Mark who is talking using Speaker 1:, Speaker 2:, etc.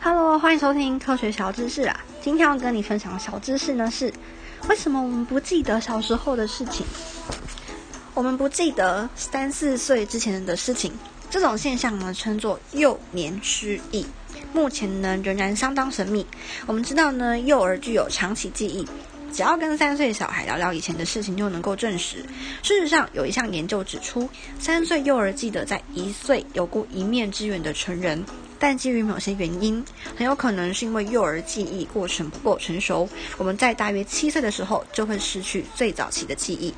Speaker 1: Hello，欢迎收听科学小知识啊！今天要跟你分享的小知识呢是，为什么我们不记得小时候的事情？我们不记得三四岁之前的事情，这种现象呢称作幼年失忆。目前呢仍然相当神秘。我们知道呢，幼儿具有长期记忆，只要跟三岁小孩聊聊以前的事情，就能够证实。事实上，有一项研究指出，三岁幼儿记得在一岁有过一面之缘的成人。但基于某些原因，很有可能是因为幼儿记忆过程不够成熟，我们在大约七岁的时候就会失去最早期的记忆。